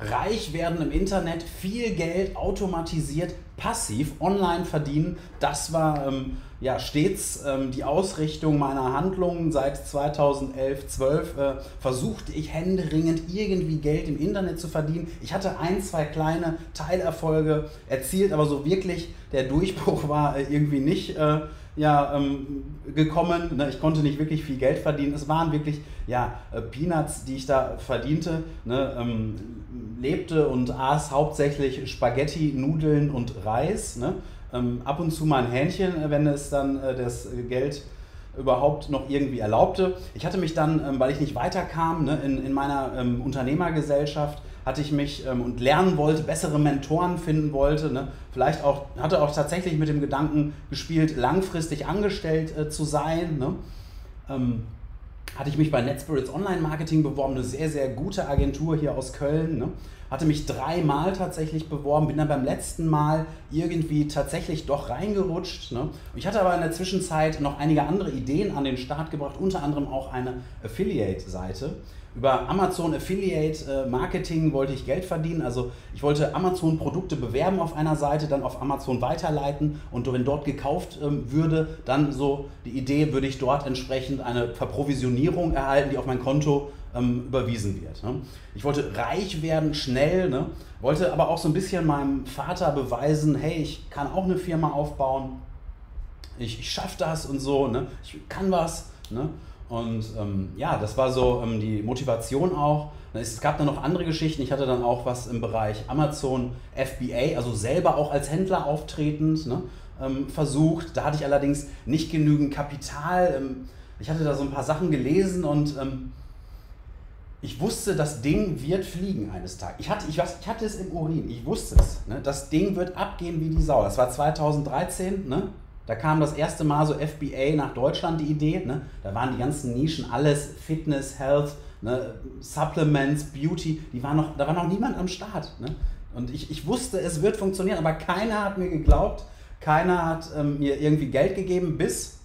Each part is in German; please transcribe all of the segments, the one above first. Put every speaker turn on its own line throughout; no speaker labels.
reich werden im Internet, viel Geld automatisiert, passiv, online verdienen. Das war ähm, ja stets ähm, die Ausrichtung meiner Handlungen. Seit 2011, 12 äh, versuchte ich händeringend irgendwie Geld im Internet zu verdienen. Ich hatte ein, zwei kleine Teilerfolge erzielt, aber so wirklich der Durchbruch war äh, irgendwie nicht. Äh, ja, ähm, gekommen. Ne? Ich konnte nicht wirklich viel Geld verdienen. Es waren wirklich ja, äh, Peanuts, die ich da verdiente. Ne? Ähm, lebte und aß hauptsächlich Spaghetti, Nudeln und Reis. Ne? Ähm, ab und zu mal ein Hähnchen, wenn es dann äh, das Geld überhaupt noch irgendwie erlaubte. Ich hatte mich dann, ähm, weil ich nicht weiterkam ne, in, in meiner ähm, Unternehmergesellschaft, hatte ich mich ähm, und lernen wollte, bessere Mentoren finden wollte. Ne? Vielleicht auch, hatte auch tatsächlich mit dem Gedanken gespielt, langfristig angestellt äh, zu sein. Ne? Ähm, hatte ich mich bei NetSpirits Online Marketing beworben, eine sehr, sehr gute Agentur hier aus Köln. Ne? Hatte mich dreimal tatsächlich beworben, bin dann beim letzten Mal irgendwie tatsächlich doch reingerutscht. Ne? Ich hatte aber in der Zwischenzeit noch einige andere Ideen an den Start gebracht, unter anderem auch eine Affiliate-Seite. Über Amazon Affiliate äh, Marketing wollte ich Geld verdienen. Also ich wollte Amazon Produkte bewerben auf einer Seite, dann auf Amazon weiterleiten und wenn dort gekauft ähm, würde, dann so die Idee, würde ich dort entsprechend eine Verprovisionierung erhalten, die auf mein Konto ähm, überwiesen wird. Ne? Ich wollte reich werden, schnell, ne? wollte aber auch so ein bisschen meinem Vater beweisen, hey, ich kann auch eine Firma aufbauen, ich, ich schaffe das und so, ne? ich kann was. Ne? Und ähm, ja, das war so ähm, die Motivation auch. Es gab dann noch andere Geschichten. Ich hatte dann auch was im Bereich Amazon FBA, also selber auch als Händler auftretend, ne, ähm, versucht. Da hatte ich allerdings nicht genügend Kapital. Ähm, ich hatte da so ein paar Sachen gelesen und ähm, ich wusste, das Ding wird fliegen eines Tages. Ich hatte, ich, ich hatte es im Urin, ich wusste es. Ne? Das Ding wird abgehen wie die Sau. Das war 2013. Ne? Da kam das erste Mal so FBA nach Deutschland die Idee. Ne? Da waren die ganzen Nischen, alles Fitness, Health, ne? Supplements, Beauty, die waren noch, da war noch niemand am Start. Ne? Und ich, ich wusste, es wird funktionieren, aber keiner hat mir geglaubt, keiner hat ähm, mir irgendwie Geld gegeben, bis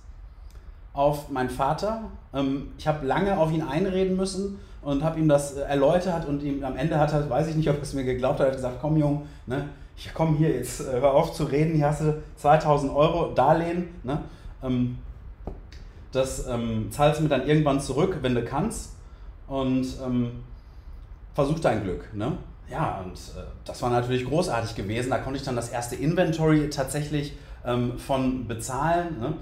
auf meinen Vater. Ähm, ich habe lange auf ihn einreden müssen und habe ihm das äh, erläutert und ihm am Ende hat er, weiß ich nicht, ob er es mir geglaubt hat, hat gesagt, komm Jung, ne, ich komme hier jetzt, äh, hör auf zu reden, hier hast du 2000 Euro Darlehen, ne? Ähm, das ähm, zahlst du mir dann irgendwann zurück, wenn du kannst und ähm, versuch dein Glück. Ne? Ja, und äh, das war natürlich großartig gewesen. Da konnte ich dann das erste Inventory tatsächlich ähm, von bezahlen. Ne?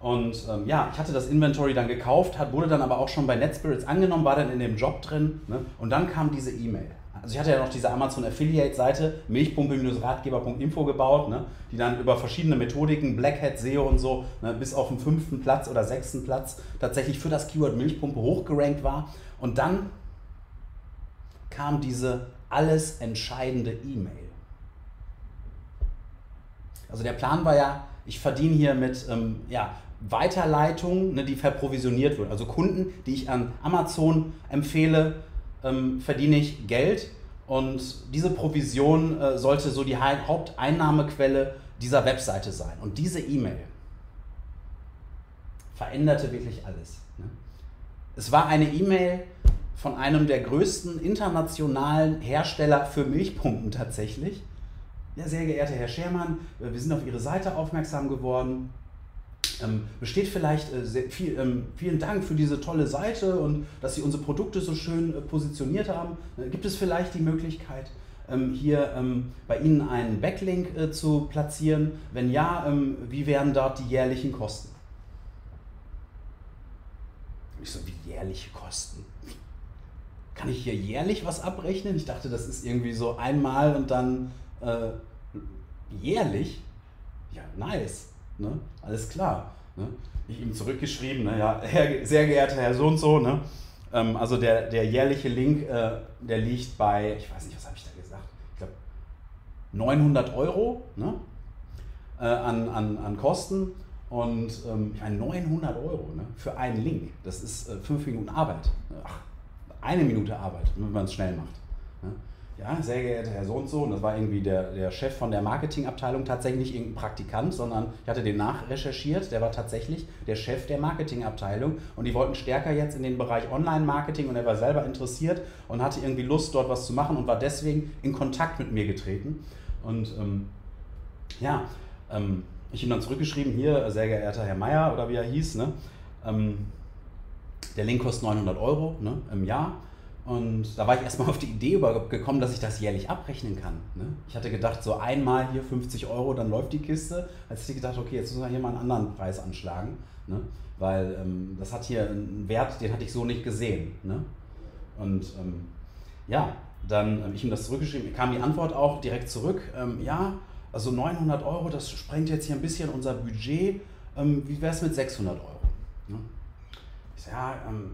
Und ähm, ja, ich hatte das Inventory dann gekauft, hat, wurde dann aber auch schon bei NetSpirits angenommen, war dann in dem Job drin. Ne? Und dann kam diese E-Mail. Also ich hatte ja noch diese Amazon Affiliate Seite, milchpumpe-ratgeber.info gebaut, ne, die dann über verschiedene Methodiken, Black Hat, SEO und so, ne, bis auf den fünften Platz oder sechsten Platz tatsächlich für das Keyword Milchpumpe hochgerankt war. Und dann kam diese alles entscheidende E-Mail. Also der Plan war ja, ich verdiene hier mit ähm, ja, Weiterleitung, ne, die verprovisioniert wird. Also Kunden, die ich an Amazon empfehle, ähm, verdiene ich Geld und diese Provision äh, sollte so die Haupteinnahmequelle dieser Webseite sein. Und diese E-Mail veränderte wirklich alles. Ne? Es war eine E-Mail von einem der größten internationalen Hersteller für Milchpumpen tatsächlich. Ja, sehr geehrter Herr Schermann, äh, wir sind auf Ihre Seite aufmerksam geworden. Ähm, besteht vielleicht äh, sehr viel, ähm, vielen Dank für diese tolle Seite und dass Sie unsere Produkte so schön äh, positioniert haben. Äh, gibt es vielleicht die Möglichkeit, ähm, hier ähm, bei Ihnen einen Backlink äh, zu platzieren? Wenn ja, ähm, wie wären dort die jährlichen Kosten? Ich so, wie jährliche Kosten? Kann ich hier jährlich was abrechnen? Ich dachte, das ist irgendwie so einmal und dann äh, jährlich. Ja, nice. Ne? Alles klar. Ne? Ich ihm zurückgeschrieben, ne? ja, Herr, sehr geehrter Herr so und so, ne? Ähm, also der, der jährliche Link, äh, der liegt bei, ich weiß nicht, was habe ich da gesagt, ich glaube 900 Euro ne? Äh, an, an, an Kosten. Und ähm, ich meine, 900 Euro ne? für einen Link, das ist äh, fünf Minuten Arbeit. Ach, eine Minute Arbeit, wenn man es schnell macht. Ja, sehr geehrter Herr so und so, und das war irgendwie der, der Chef von der Marketingabteilung, tatsächlich nicht irgendein Praktikant, sondern ich hatte den nachrecherchiert, der war tatsächlich der Chef der Marketingabteilung und die wollten stärker jetzt in den Bereich Online-Marketing und er war selber interessiert und hatte irgendwie Lust, dort was zu machen und war deswegen in Kontakt mit mir getreten. Und ähm, ja, ähm, ich ihm dann zurückgeschrieben, hier, sehr geehrter Herr Meier oder wie er hieß, ne, ähm, der Link kostet 900 Euro ne, im Jahr und da war ich erstmal auf die Idee gekommen, dass ich das jährlich abrechnen kann. Ne? Ich hatte gedacht, so einmal hier 50 Euro, dann läuft die Kiste. Als ich gedacht, okay, jetzt müssen wir hier mal einen anderen Preis anschlagen. Ne? Weil ähm, das hat hier einen Wert, den hatte ich so nicht gesehen. Ne? Und ähm, ja, dann habe ich ihm das zurückgeschrieben, kam die Antwort auch direkt zurück. Ähm, ja, also 900 Euro, das sprengt jetzt hier ein bisschen unser Budget. Ähm, wie wäre es mit 600 Euro? Ne? Ich sage, ja, ähm,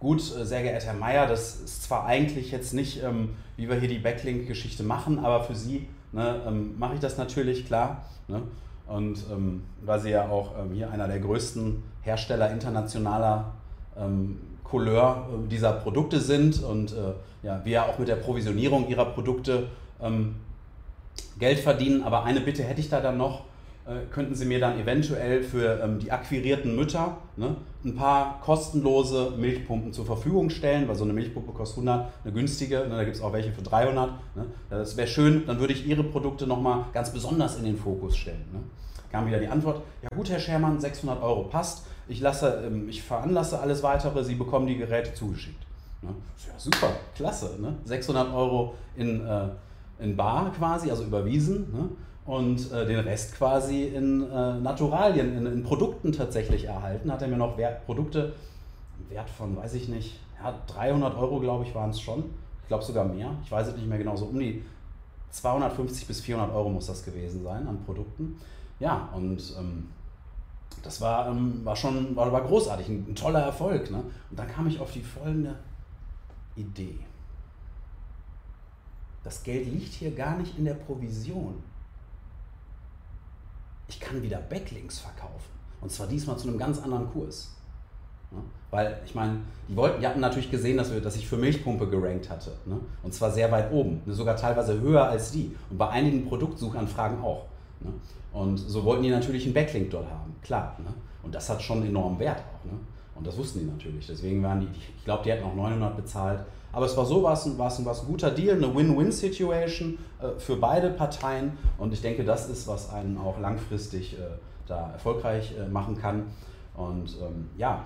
Gut, äh, sehr geehrter Herr Mayer, das ist zwar eigentlich jetzt nicht, ähm, wie wir hier die Backlink-Geschichte machen, aber für Sie ne, ähm, mache ich das natürlich, klar. Ne? Und ähm, weil Sie ja auch ähm, hier einer der größten Hersteller internationaler ähm, Couleur äh, dieser Produkte sind und äh, ja, wir ja auch mit der Provisionierung Ihrer Produkte ähm, Geld verdienen. Aber eine Bitte hätte ich da dann noch könnten Sie mir dann eventuell für ähm, die akquirierten Mütter ne, ein paar kostenlose Milchpumpen zur Verfügung stellen, weil so eine Milchpumpe kostet 100, eine günstige, ne, da gibt es auch welche für 300. Ne. Das wäre schön, dann würde ich Ihre Produkte nochmal ganz besonders in den Fokus stellen. Ne. Kam wieder die Antwort, ja gut Herr Schermann, 600 Euro passt, ich, lasse, ähm, ich veranlasse alles Weitere, Sie bekommen die Geräte zugeschickt. Ne. Ja, super, klasse, ne? 600 Euro in, äh, in Bar quasi, also überwiesen. Und äh, den Rest quasi in äh, Naturalien, in, in, Produkten tatsächlich erhalten. Hat er mir noch Wert, Produkte, Wert von, weiß ich nicht, ja, 300 Euro glaube ich waren es schon. Ich glaube sogar mehr. Ich weiß es nicht mehr genau, so um die 250 bis 400 Euro muss das gewesen sein an Produkten. Ja, und ähm, das war, ähm, war schon war, war großartig, ein, ein toller Erfolg. Ne? Und dann kam ich auf die folgende Idee. Das Geld liegt hier gar nicht in der Provision ich kann wieder Backlinks verkaufen. Und zwar diesmal zu einem ganz anderen Kurs. Ja, weil, ich meine, die wollten, die hatten natürlich gesehen, dass, wir, dass ich für Milchpumpe gerankt hatte. Ne? Und zwar sehr weit oben, ne? sogar teilweise höher als die. Und bei einigen Produktsuchanfragen auch. Ne? Und so wollten die natürlich einen Backlink dort haben, klar. Ne? Und das hat schon enormen Wert auch. Ne? Und das wussten die natürlich. Deswegen waren die, ich glaube, die hätten auch 900 bezahlt. Aber es war so, war es ein, war es ein, ein guter Deal, eine Win-Win-Situation äh, für beide Parteien. Und ich denke, das ist, was einen auch langfristig äh, da erfolgreich äh, machen kann. Und ähm, ja,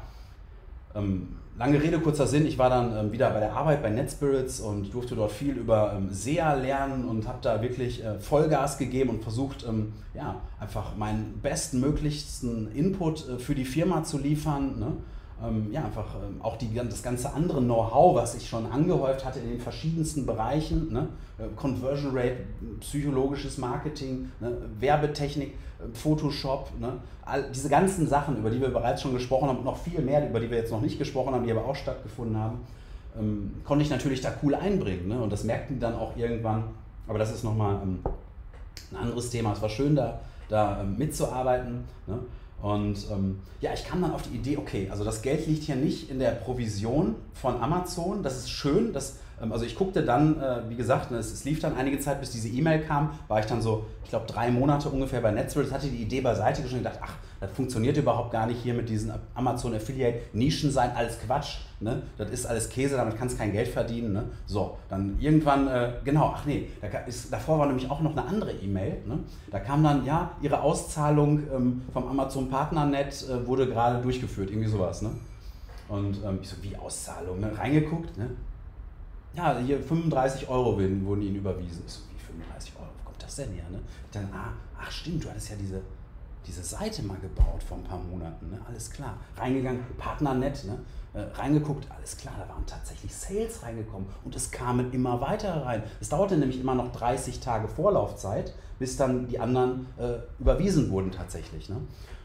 ähm, lange Rede, kurzer Sinn. Ich war dann ähm, wieder bei der Arbeit bei NetSpirits und durfte dort viel über ähm, SEA lernen und habe da wirklich äh, Vollgas gegeben und versucht, ähm, ja, einfach meinen bestmöglichsten Input äh, für die Firma zu liefern. Ne? Ähm, ja, einfach ähm, auch die, das ganze andere Know-how, was ich schon angehäuft hatte in den verschiedensten Bereichen, ne? Äh, Conversion Rate, psychologisches Marketing, ne? Werbetechnik, äh, Photoshop, ne? All diese ganzen Sachen, über die wir bereits schon gesprochen haben und noch viel mehr, über die wir jetzt noch nicht gesprochen haben, die aber auch stattgefunden haben, ähm, konnte ich natürlich da cool einbringen. Ne? Und das merkten dann auch irgendwann, aber das ist nochmal ähm, ein anderes Thema. Es war schön, da, da ähm, mitzuarbeiten. Ne? Und ähm, ja, ich kam dann auf die Idee, okay, also das Geld liegt hier nicht in der Provision von Amazon. Das ist schön, dass ähm, also ich guckte dann, äh, wie gesagt, ne, es, lief dann einige Zeit, bis diese E-Mail kam, war ich dann so, ich glaube, drei Monate ungefähr bei Netzwerk, hatte die Idee beiseite geschrieben. Und gedacht, ach, das funktioniert überhaupt gar nicht hier mit diesen Amazon Affiliate Nischen sein, alles Quatsch, ne? das ist alles Käse, damit kannst du kein Geld verdienen. Ne? So, dann irgendwann, äh, genau, ach nee, da ist, davor war nämlich auch noch eine andere E-Mail, ne? da kam dann, ja, ihre Auszahlung ähm, vom Amazon Partnernet äh, wurde gerade durchgeführt, irgendwie sowas. Ne? Und ähm, ich so, wie Auszahlung, ne? reingeguckt, ne? ja, hier 35 Euro wurden ihnen überwiesen. Ich so, wie 35 Euro, wo kommt das denn her? Ne? Dann, ah, ach stimmt, du hattest ja diese, diese Seite mal gebaut vor ein paar Monaten, ne? alles klar. Reingegangen, Partnernet, ne? Äh, reingeguckt, alles klar, da waren tatsächlich Sales reingekommen und es kamen immer weiter rein. Es dauerte nämlich immer noch 30 Tage Vorlaufzeit, bis dann die anderen äh, überwiesen wurden tatsächlich. Ne?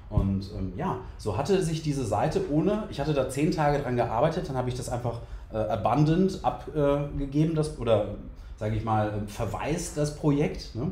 Und ähm, ja, so hatte sich diese Seite ohne, ich hatte da zehn Tage dran gearbeitet, dann habe ich das einfach äh, abundant abgegeben, das, oder sage ich mal, ähm, verweist das Projekt. Ne?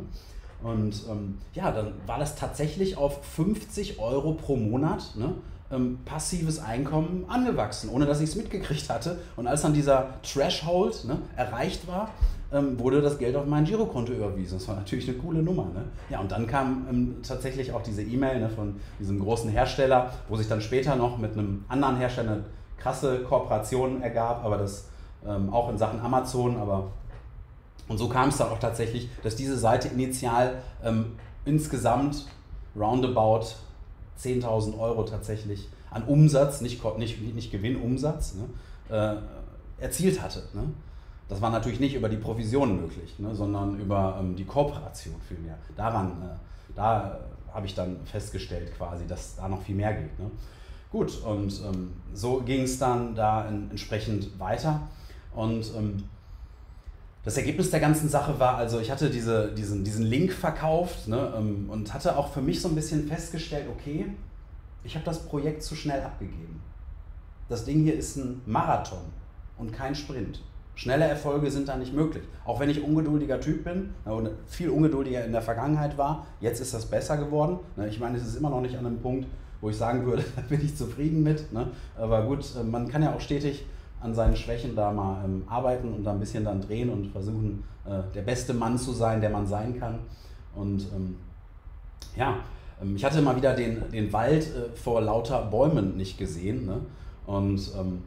Und ähm, ja, dann war das tatsächlich auf 50 Euro pro Monat ne, ähm, passives Einkommen angewachsen, ohne dass ich es mitgekriegt hatte. Und als dann dieser Threshold ne, erreicht war, ähm, wurde das Geld auf mein Girokonto überwiesen. Das war natürlich eine coole Nummer. Ne? Ja, und dann kam ähm, tatsächlich auch diese E-Mail ne, von diesem großen Hersteller, wo sich dann später noch mit einem anderen Hersteller eine krasse Kooperation ergab, aber das ähm, auch in Sachen Amazon, aber und so kam es dann auch tatsächlich, dass diese Seite initial ähm, insgesamt roundabout 10.000 Euro tatsächlich an Umsatz, nicht, nicht, nicht Gewinn, Umsatz, ne, äh, erzielt hatte. Ne? Das war natürlich nicht über die Provision möglich, ne, sondern über ähm, die Kooperation vielmehr. Daran, äh, da habe ich dann festgestellt quasi, dass da noch viel mehr geht. Ne? Gut, und ähm, so ging es dann da in, entsprechend weiter. Und ähm, das Ergebnis der ganzen Sache war, also ich hatte diese, diesen, diesen Link verkauft ne, ähm, und hatte auch für mich so ein bisschen festgestellt, okay, ich habe das Projekt zu schnell abgegeben. Das Ding hier ist ein Marathon und kein Sprint. Schnelle Erfolge sind da nicht möglich. Auch wenn ich ungeduldiger Typ bin und viel ungeduldiger in der Vergangenheit war, jetzt ist das besser geworden. Ne, ich meine, es ist immer noch nicht an einem Punkt, wo ich sagen würde, da bin ich zufrieden mit. Ne. Aber gut, äh, man kann ja auch stetig an seinen Schwächen da mal ähm, arbeiten und da ein bisschen dann drehen und versuchen, äh, der beste Mann zu sein, der man sein kann. Und ähm, ja, ähm, ich hatte mal wieder den, den Wald äh, vor lauter Bäumen nicht gesehen. Ne? Und ähm,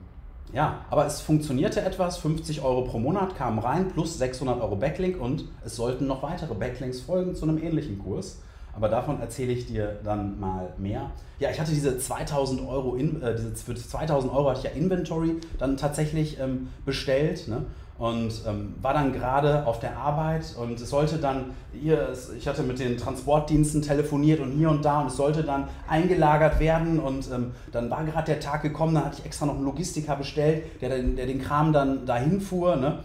ja, aber es funktionierte etwas. 50 Euro pro Monat kamen rein, plus 600 Euro Backlink und es sollten noch weitere Backlinks folgen zu einem ähnlichen Kurs. Aber davon erzähle ich dir dann mal mehr. Ja, ich hatte diese 2000 Euro, in, äh, diese, für 2000 Euro hatte ich ja Inventory dann tatsächlich ähm, bestellt. Ne? und ähm, war dann gerade auf der Arbeit und es sollte dann, hier, ich hatte mit den Transportdiensten telefoniert und hier und da und es sollte dann eingelagert werden und ähm, dann war gerade der Tag gekommen, dann hatte ich extra noch einen Logistiker bestellt, der, der den Kram dann dahin fuhr ne?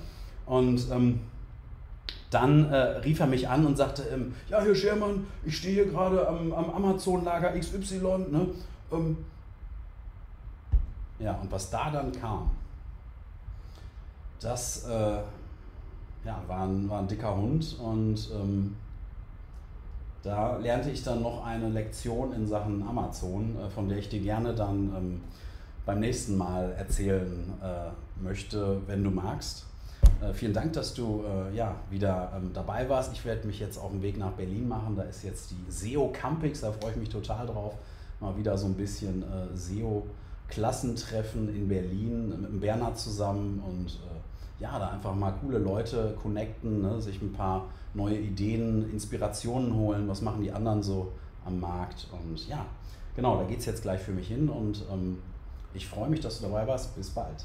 und ähm, dann äh, rief er mich an und sagte, ähm, ja, Herr Schermann, ich stehe hier gerade am, am Amazon-Lager XY. Ne? Ähm, ja, und was da dann kam, das äh, ja, war, ein, war ein dicker Hund und ähm, da lernte ich dann noch eine Lektion in Sachen Amazon, äh, von der ich dir gerne dann ähm, beim nächsten Mal erzählen äh, möchte, wenn du magst. Äh, vielen Dank, dass du äh, ja, wieder ähm, dabei warst. Ich werde mich jetzt auf den Weg nach Berlin machen. Da ist jetzt die SEO Campix, da freue ich mich total drauf. Mal wieder so ein bisschen äh, SEO-Klassentreffen in Berlin mit dem Bernhard zusammen und äh, ja, da einfach mal coole Leute connecten, ne? sich ein paar neue Ideen, Inspirationen holen. Was machen die anderen so am Markt? Und ja, genau, da geht es jetzt gleich für mich hin und ähm, ich freue mich, dass du dabei warst. Bis bald.